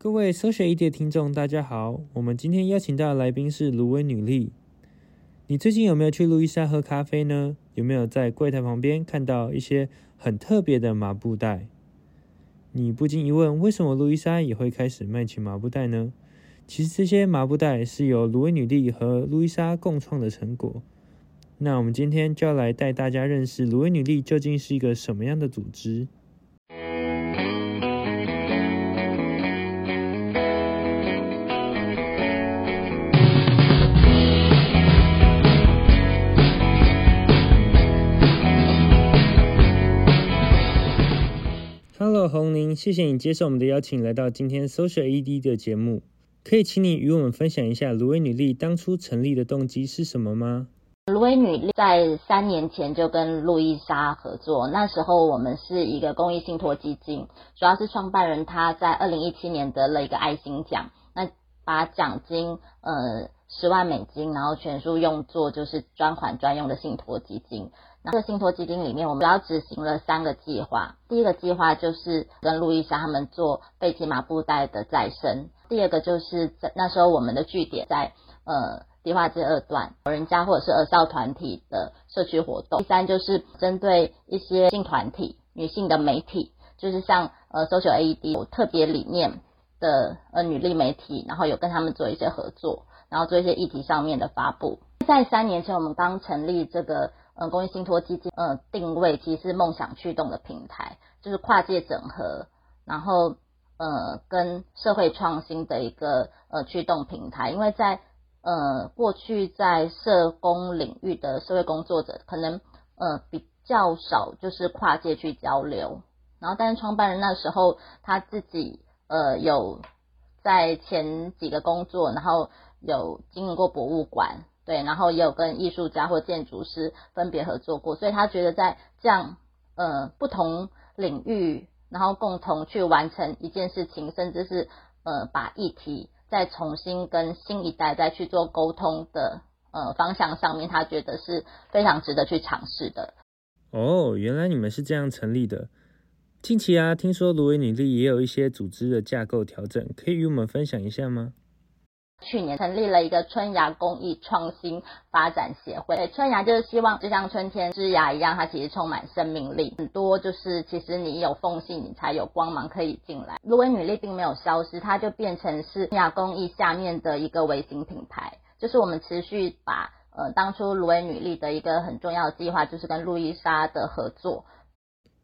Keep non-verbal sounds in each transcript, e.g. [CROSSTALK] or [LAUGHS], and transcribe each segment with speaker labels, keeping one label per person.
Speaker 1: 各位 Social ED 的听众，大家好。我们今天邀请到的来宾是芦葳女力。你最近有没有去路易莎喝咖啡呢？有没有在柜台旁边看到一些很特别的麻布袋？你不禁疑问：为什么路易莎也会开始卖起麻布袋呢？其实这些麻布袋是由芦葳女力和路易莎共创的成果。那我们今天就要来带大家认识芦葳女力究竟是一个什么样的组织。谢谢你接受我们的邀请，来到今天 Social AD 的节目。可以请你与我们分享一下芦苇女力当初成立的动机是什么吗？
Speaker 2: 芦苇女力在三年前就跟路易莎合作，那时候我们是一个公益信托基金，主要是创办人他在二零一七年得了一个爱心奖，那把奖金呃十万美金，然后全数用作就是专款专用的信托基金。这个信托基金里面，我们主要执行了三个计划。第一个计划就是跟路易莎他们做废弃麻布袋的再生。第二个就是在那时候我们的据点在呃迪化街二段，老人家或者是儿少团体的社区活动。第三就是针对一些性团体、女性的媒体，就是像呃 Social AED 有特别理念的呃女力媒体，然后有跟他们做一些合作，然后做一些议题上面的发布。在三年前，我们刚成立这个。嗯，公益信托基金，呃，定位其实是梦想驱动的平台，就是跨界整合，然后呃，跟社会创新的一个呃驱动平台。因为在呃过去在社工领域的社会工作者，可能呃比较少就是跨界去交流。然后，但是创办人那时候他自己呃有在前几个工作，然后有经营过博物馆。对，然后也有跟艺术家或建筑师分别合作过，所以他觉得在这样呃不同领域，然后共同去完成一件事情，甚至是呃把议题再重新跟新一代再去做沟通的呃方向上面，他觉得是非常值得去尝试的。
Speaker 1: 哦，原来你们是这样成立的。近期啊，听说芦葳女力也有一些组织的架构调整，可以与我们分享一下吗？
Speaker 2: 去年成立了一个春芽公益创新发展协会。对，春芽就是希望就像春天枝芽一样，它其实充满生命力。很多就是其实你有缝隙，你才有光芒可以进来。芦苇女力并没有消失，它就变成是春芽公益下面的一个微型品牌。就是我们持续把呃当初芦苇女力的一个很重要的计划，就是跟路易莎的合作。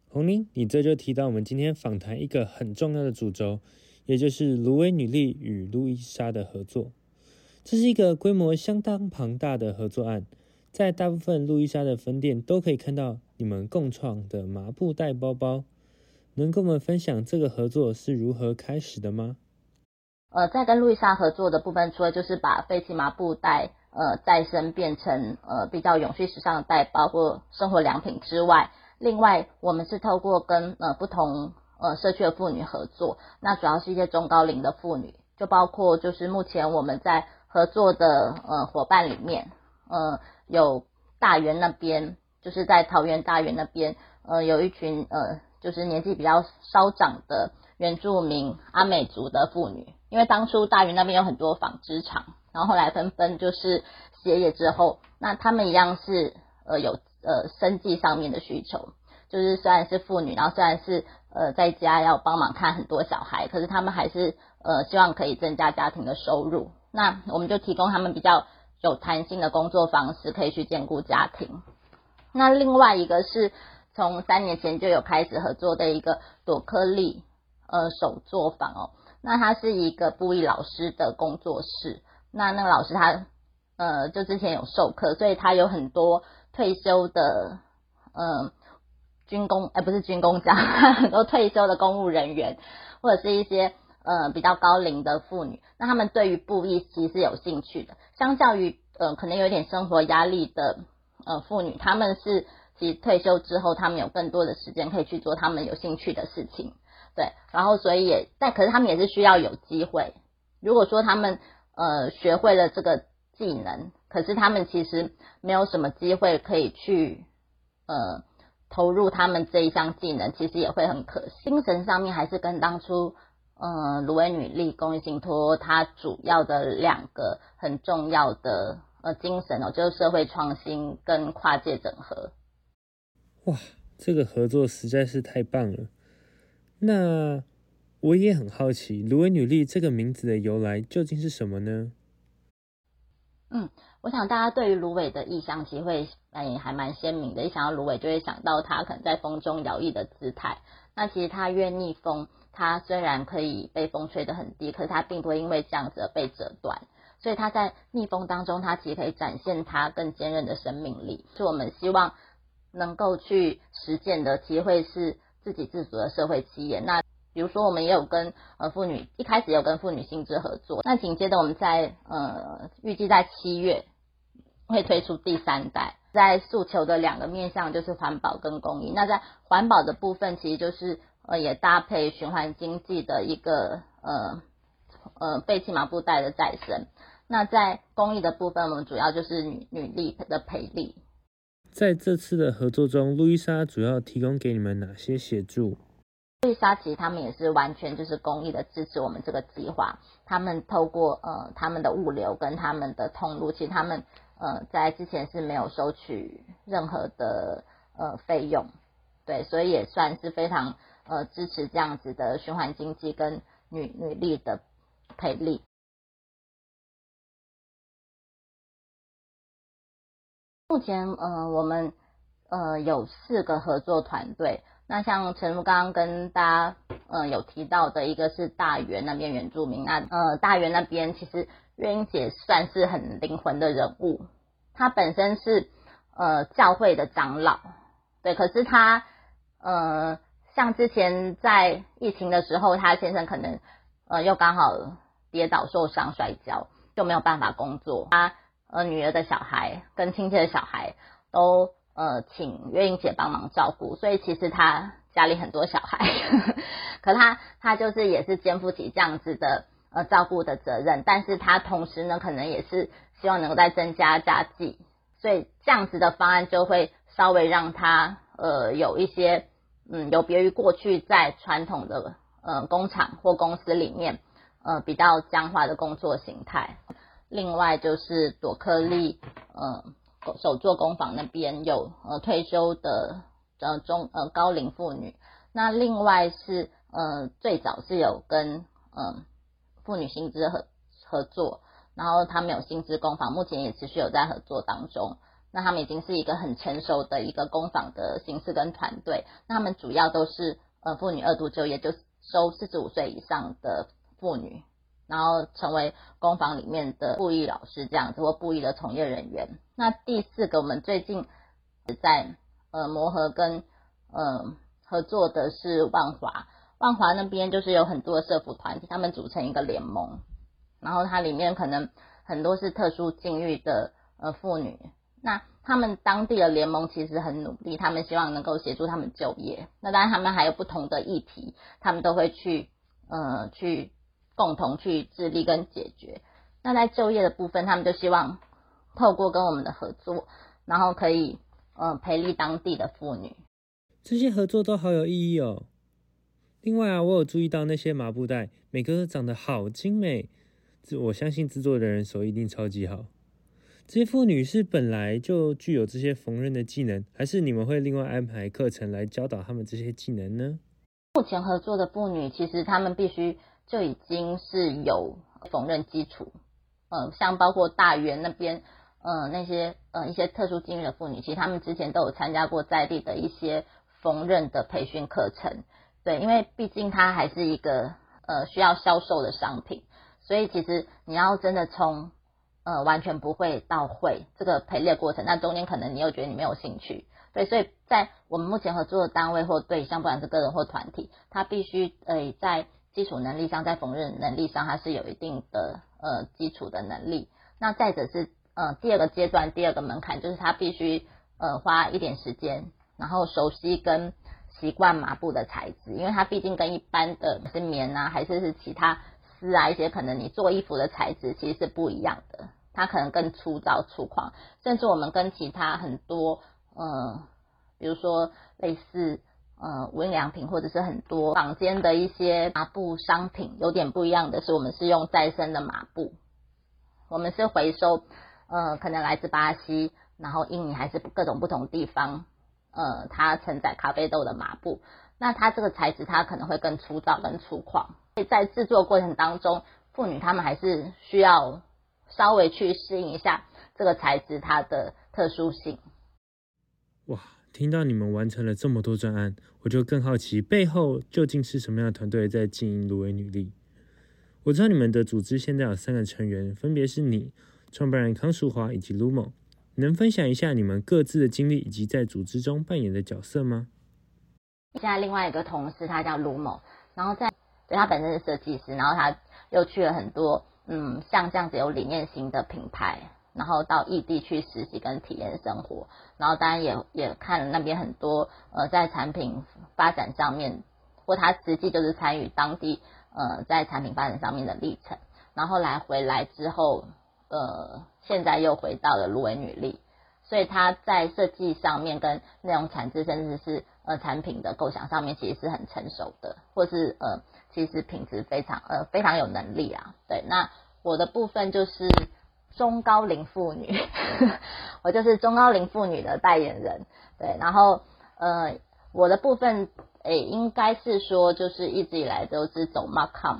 Speaker 1: 洪玲，你这就提到我们今天访谈一个很重要的主轴。也就是芦葳女力与路易莎的合作，这是一个规模相当庞大的合作案，在大部分路易莎的分店都可以看到你们共创的麻布袋包包。能跟我们分享这个合作是如何开始的吗？
Speaker 2: 呃，在跟路易莎合作的部分，除了就是把废弃麻布袋呃再生变成呃比较永续时尚的袋包或生活良品之外，另外我们是透过跟呃不同。呃，社区的妇女合作，那主要是一些中高龄的妇女，就包括就是目前我们在合作的呃伙伴里面，呃，有大园那边，就是在桃园大园那边，呃，有一群呃，就是年纪比较稍长的原住民阿美族的妇女，因为当初大园那边有很多纺织厂，然后后来纷纷就是歇业之后，那他们一样是呃有呃生计上面的需求。就是虽然是妇女，然后虽然是呃在家要帮忙看很多小孩，可是他们还是呃希望可以增加家庭的收入。那我们就提供他们比较有弹性的工作方式，可以去兼顾家庭。那另外一个是从三年前就有开始合作的一个朵克利呃手作坊哦，那它是一个布艺老师的工作室。那那个老师他呃就之前有授课，所以他有很多退休的嗯。呃军工，哎，不是军工家，[LAUGHS] 很多退休的公务人员，或者是一些呃比较高龄的妇女，那他们对于布艺其实是有兴趣的。相较于呃可能有点生活压力的呃妇女，他们是其实退休之后，他们有更多的时间可以去做他们有兴趣的事情，对。然后所以也，但可是他们也是需要有机会。如果说他们呃学会了这个技能，可是他们其实没有什么机会可以去呃。投入他们这一项技能，其实也会很可惜。精神上面还是跟当初嗯，芦苇女力公益信托它主要的两个很重要的呃精神哦，就是社会创新跟跨界整合。
Speaker 1: 哇，这个合作实在是太棒了。那我也很好奇，芦苇女力这个名字的由来究竟是什么呢？
Speaker 2: 嗯，我想大家对于芦苇的意象其实会也还蛮鲜明的，一想到芦苇就会想到它可能在风中摇曳的姿态。那其实它越逆风，它虽然可以被风吹得很低，可是它并不会因为这样子而被折断。所以它在逆风当中，它其实可以展现它更坚韧的生命力。是我们希望能够去实践的，其实会是。自给自足的社会企业，那比如说我们也有跟呃妇女一开始有跟妇女性质合作，那紧接着我们在呃预计在七月会推出第三代，在诉求的两个面向就是环保跟公益。那在环保的部分，其实就是呃也搭配循环经济的一个呃呃废弃麻布袋的再生。那在公益的部分，我们主要就是女女力的培力。
Speaker 1: 在这次的合作中，路易莎主要提供给你们哪些协助？
Speaker 2: 路易莎其实他们也是完全就是公益的支持我们这个计划。他们透过呃他们的物流跟他们的通路，其实他们呃在之前是没有收取任何的呃费用，对，所以也算是非常呃支持这样子的循环经济跟女女力的培力。目前，呃，我们呃有四个合作团队。那像陈如刚刚跟大家呃有提到的一个是大员那边原住民。那呃大员那边其实月英姐算是很灵魂的人物，她本身是呃教会的长老，对。可是她呃像之前在疫情的时候，她先生可能呃又刚好跌倒受伤摔跤，就没有办法工作。她呃，女儿的小孩跟亲戚的小孩都呃请月英姐帮忙照顾，所以其实她家里很多小孩，[LAUGHS] 呵呵，可她她就是也是肩负起这样子的呃照顾的责任，但是他同时呢，可能也是希望能够再增加家计，所以这样子的方案就会稍微让他呃有一些嗯有别于过去在传统的呃工厂或公司里面呃比较僵化的工作形态。另外就是朵克利，呃，手作工坊那边有呃退休的呃中呃高龄妇女。那另外是呃最早是有跟呃妇女薪资合合作，然后他们有新知工坊，目前也持续有在合作当中。那他们已经是一个很成熟的一个工坊的形式跟团队。那他们主要都是呃妇女二度就业，就收四十五岁以上的妇女。然后成为工坊里面的布艺老师这样子，或布艺的从业人员。那第四个，我们最近在呃磨合跟呃合作的是万华，万华那边就是有很多的社福团体，他们组成一个联盟，然后它里面可能很多是特殊境遇的呃妇女，那他们当地的联盟其实很努力，他们希望能够协助他们就业。那当然他们还有不同的议题，他们都会去呃去。共同去致力跟解决。那在就业的部分，他们就希望透过跟我们的合作，然后可以呃培力当地的妇女。
Speaker 1: 这些合作都好有意义哦。另外啊，我有注意到那些麻布袋，每个都长得好精美。这我相信制作的人手一定超级好。这些妇女是本来就具有这些缝纫的技能，还是你们会另外安排课程来教导他们这些技能呢？
Speaker 2: 目前合作的妇女，其实她们必须。就已经是有缝纫基础，嗯，像包括大员那边，嗯，那些呃一些特殊境遇的妇女，其实她们之前都有参加过在地的一些缝纫的培训课程，对，因为毕竟它还是一个呃需要销售的商品，所以其实你要真的从呃完全不会到会这个陪练过程，那中间可能你又觉得你没有兴趣，对，所以在我们目前合作的单位或对象，不管是个人或团体，他必须呃在基础能力上，在缝纫能力上，它是有一定的呃基础的能力。那再者是呃第二个阶段，第二个门槛就是他必须呃花一点时间，然后熟悉跟习惯麻布的材质，因为它毕竟跟一般的是棉啊，还是是其他丝啊一些可能你做衣服的材质其实是不一样的，它可能更粗糙粗犷，甚至我们跟其他很多呃比如说类似呃无印良品或者是很多坊间的一些麻布商品有点不一样的是，我们是用再生的麻布，我们是回收，呃，可能来自巴西，然后印尼还是各种不同地方，呃，它承载咖啡豆的麻布，那它这个材质它可能会更粗糙、更粗犷，所以在制作过程当中，妇女她们还是需要稍微去适应一下这个材质它的特殊性。
Speaker 1: 哇，听到你们完成了这么多专案，我就更好奇背后究竟是什么样的团队在经营芦苇女力。我知道你们的组织现在有三个成员，分别是你、创办人康淑华以及 Lumo。能分享一下你们各自的经历以及在组织中扮演的角色吗？
Speaker 2: 现在另外一个同事他叫卢某然后在对他本身是设计师，然后他又去了很多嗯像这样子有理念型的品牌，然后到异地去实习跟体验生活，然后当然也也看了那边很多呃在产品发展上面，或他实际就是参与当地。呃，在产品发展上面的历程，然后来回来之后，呃，现在又回到了芦苇女力，所以他在设计上面跟内容产制，甚至是呃产品的构想上面，其实是很成熟的，或是呃，其实品质非常呃非常有能力啊。对，那我的部分就是中高龄妇女，[LAUGHS] 我就是中高龄妇女的代言人。对，然后呃，我的部分。诶，应该是说，就是一直以来都是走 marcom，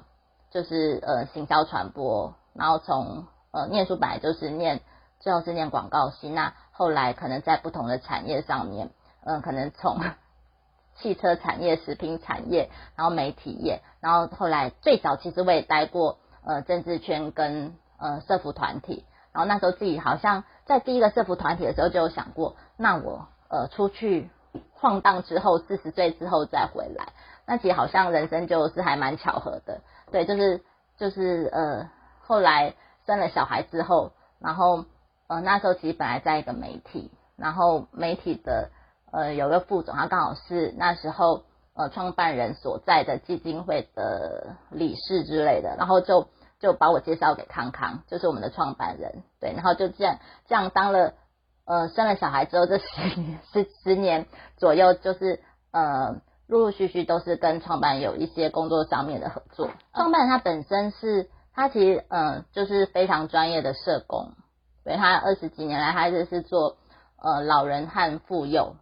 Speaker 2: 就是呃行销传播，然后从呃念书本来就是念，最后是念广告系，那后来可能在不同的产业上面，嗯、可能从 [LAUGHS] 汽车产业、食品产业，然后媒体业，然后后来最早其实我也待过呃政治圈跟呃社福团体，然后那时候自己好像在第一个社福团体的时候就有想过，那我呃出去。晃荡之后，四十岁之后再回来，那其实好像人生就是还蛮巧合的，对，就是就是呃，后来生了小孩之后，然后呃那时候其实本来在一个媒体，然后媒体的呃有个副总，他刚好是那时候呃创办人所在的基金会的理事之类的，然后就就把我介绍给康康，就是我们的创办人，对，然后就这样这样当了。呃，生了小孩之后，这十十十年左右，就是呃，陆陆续续都是跟创办有一些工作上面的合作。创办人他本身是，他其实呃，就是非常专业的社工，对，他二十几年来，他就是做呃老人和妇幼，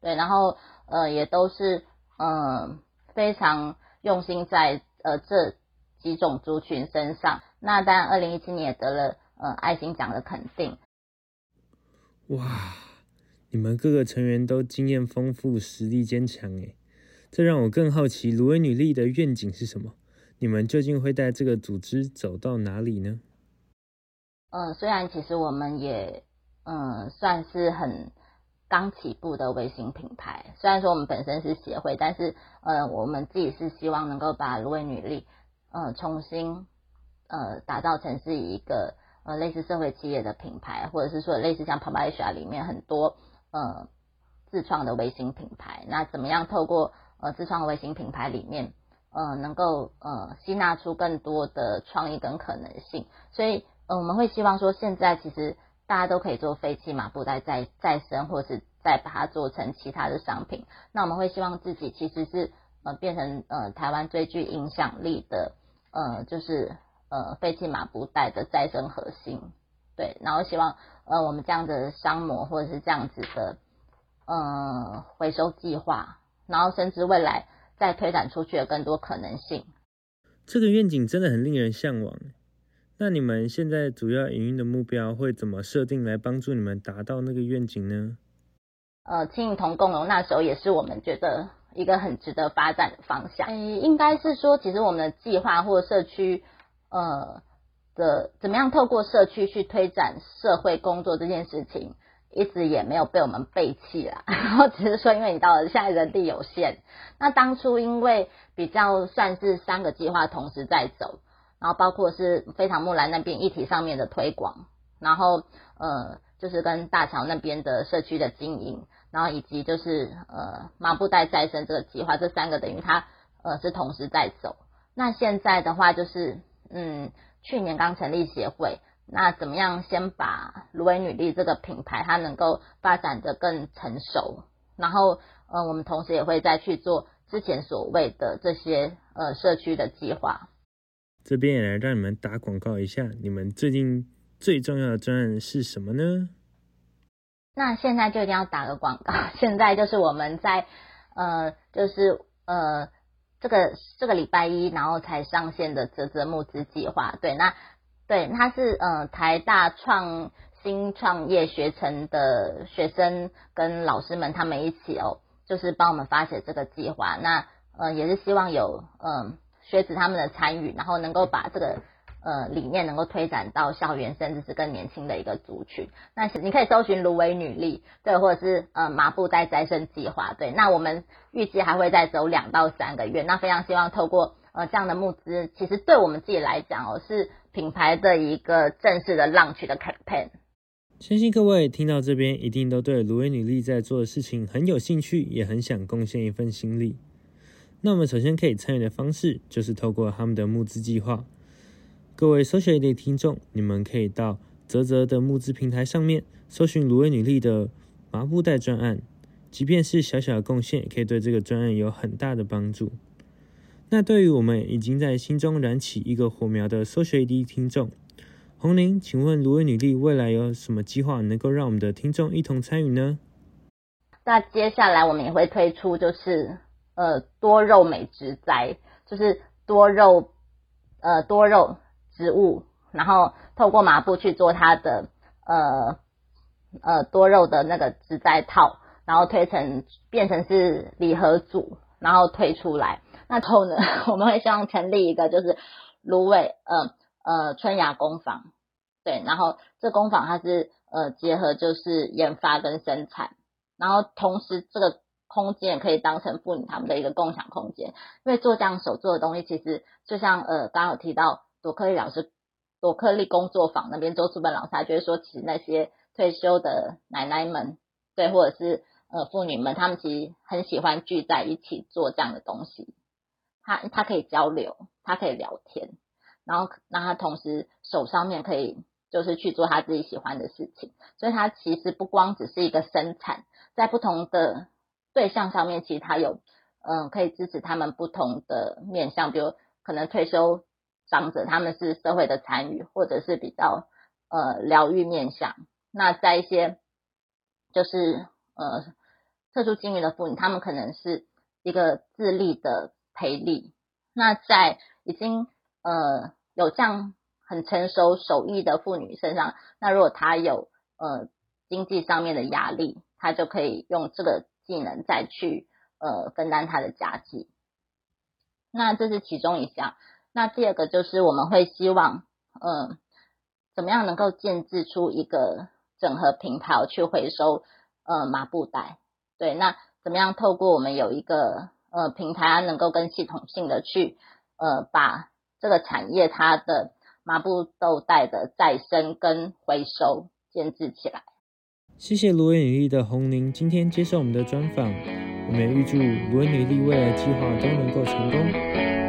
Speaker 2: 对，然后呃也都是呃非常用心在呃这几种族群身上。那当然，二零一七年也得了呃爱心奖的肯定。
Speaker 1: 哇，你们各个成员都经验丰富，实力坚强诶，这让我更好奇芦苇女力的愿景是什么？你们究竟会带这个组织走到哪里呢？
Speaker 2: 嗯，虽然其实我们也嗯算是很刚起步的微型品牌，虽然说我们本身是协会，但是嗯我们自己是希望能够把芦苇女力嗯重新呃打造成是一个。呃，类似社会企业的品牌，或者是说类似像 PAPAYA 里面很多呃自创的微型品牌，那怎么样透过呃自创的微型品牌里面，呃能够呃吸纳出更多的创意跟可能性？所以呃我们会希望说，现在其实大家都可以做废弃麻布袋再再生，或是再把它做成其他的商品。那我们会希望自己其实是呃变成呃台湾最具影响力的呃就是。呃，废弃麻布袋的再生核心，对，然后希望呃我们这样的商模或者是这样子的呃回收计划，然后甚至未来再推展出去的更多可能性。
Speaker 1: 这个愿景真的很令人向往。那你们现在主要营运的目标会怎么设定来帮助你们达到那个愿景呢？
Speaker 2: 呃，青影同共融那时候也是我们觉得一个很值得发展的方向。诶，应该是说，其实我们的计划或社区。呃的怎么样透过社区去推展社会工作这件事情，一直也没有被我们背弃啦。[LAUGHS] 然后只是说，因为你到了现在人力有限，那当初因为比较算是三个计划同时在走，然后包括是非常木兰那边议题上面的推广，然后呃就是跟大桥那边的社区的经营，然后以及就是呃麻布袋再生这个计划，这三个等于它呃是同时在走。那现在的话就是。嗯，去年刚成立协会，那怎么样先把芦苇女力这个品牌，它能够发展得更成熟，然后呃，我们同时也会再去做之前所谓的这些呃社区的计划。
Speaker 1: 这边也来让你们打广告一下，你们最近最重要的专案是什么呢？
Speaker 2: 那现在就一定要打个广告，[LAUGHS] 现在就是我们在呃，就是呃，这个这个礼拜一然后才上线的泽泽募资计划。对，那对，它是呃台大创新创业学程的学生跟老师们他们一起哦，就是帮我们发起这个计划。那呃也是希望有嗯。呃学子他们的参与，然后能够把这个呃理念能够推展到校园，甚至是更年轻的一个族群。那你可以搜寻芦苇女力，对，或者是呃麻布袋再生计划，对。那我们预计还会再走两到三个月。那非常希望透过呃这样的募资，其实对我们自己来讲哦，是品牌的一个正式的 launch 的 campaign。
Speaker 1: 相信各位听到这边，一定都对芦苇女力在做的事情很有兴趣，也很想贡献一份心力。那我们首先可以参与的方式，就是透过他们的募资计划。各位 Social 的听众，你们可以到泽泽的募资平台上面搜寻芦苇女力的麻布袋专案，即便是小小的贡献，也可以对这个专案有很大的帮助。那对于我们已经在心中燃起一个火苗的 Social D 听众，红玲，请问芦苇女力未来有什么计划能够让我们的听众一同参与呢？
Speaker 2: 那接下来我们也会推出，就是。呃，多肉美植栽就是多肉，呃，多肉植物，然后透过麻布去做它的呃呃多肉的那个植栽套，然后推成变成是礼盒组，然后推出来。那后呢，[LAUGHS] 我们会希望成立一个就是芦苇呃呃春芽工坊，对，然后这工坊它是呃结合就是研发跟生产，然后同时这个。空间也可以当成妇女他们的一个共享空间，因为做这样手做的东西，其实就像呃刚刚有提到朵克利老师朵克利工作坊那边周淑芬老师，他觉得说，其实那些退休的奶奶们，对，或者是呃妇女们，他们其实很喜欢聚在一起做这样的东西，他他可以交流，他可以聊天，然后让他同时手上面可以就是去做他自己喜欢的事情，所以他其实不光只是一个生产，在不同的。对象上面，其实他有，嗯，可以支持他们不同的面向，比如可能退休长者，他们是社会的参与，或者是比较呃疗愈面向。那在一些就是呃特殊境遇的妇女，他们可能是一个自立的培力。那在已经呃有这样很成熟手艺的妇女身上，那如果她有呃经济上面的压力，她就可以用这个。技能再去呃分担她的家计，那这是其中一项。那第二个就是我们会希望，呃，怎么样能够建置出一个整合平台去回收呃麻布袋？对，那怎么样透过我们有一个呃平台，能够更系统性的去呃把这个产业它的麻布豆袋的再生跟回收建置起来。
Speaker 1: 谢谢芦苇女力的红伶今天接受我们的专访，我们也预祝芦苇女力未来计划都能够成功。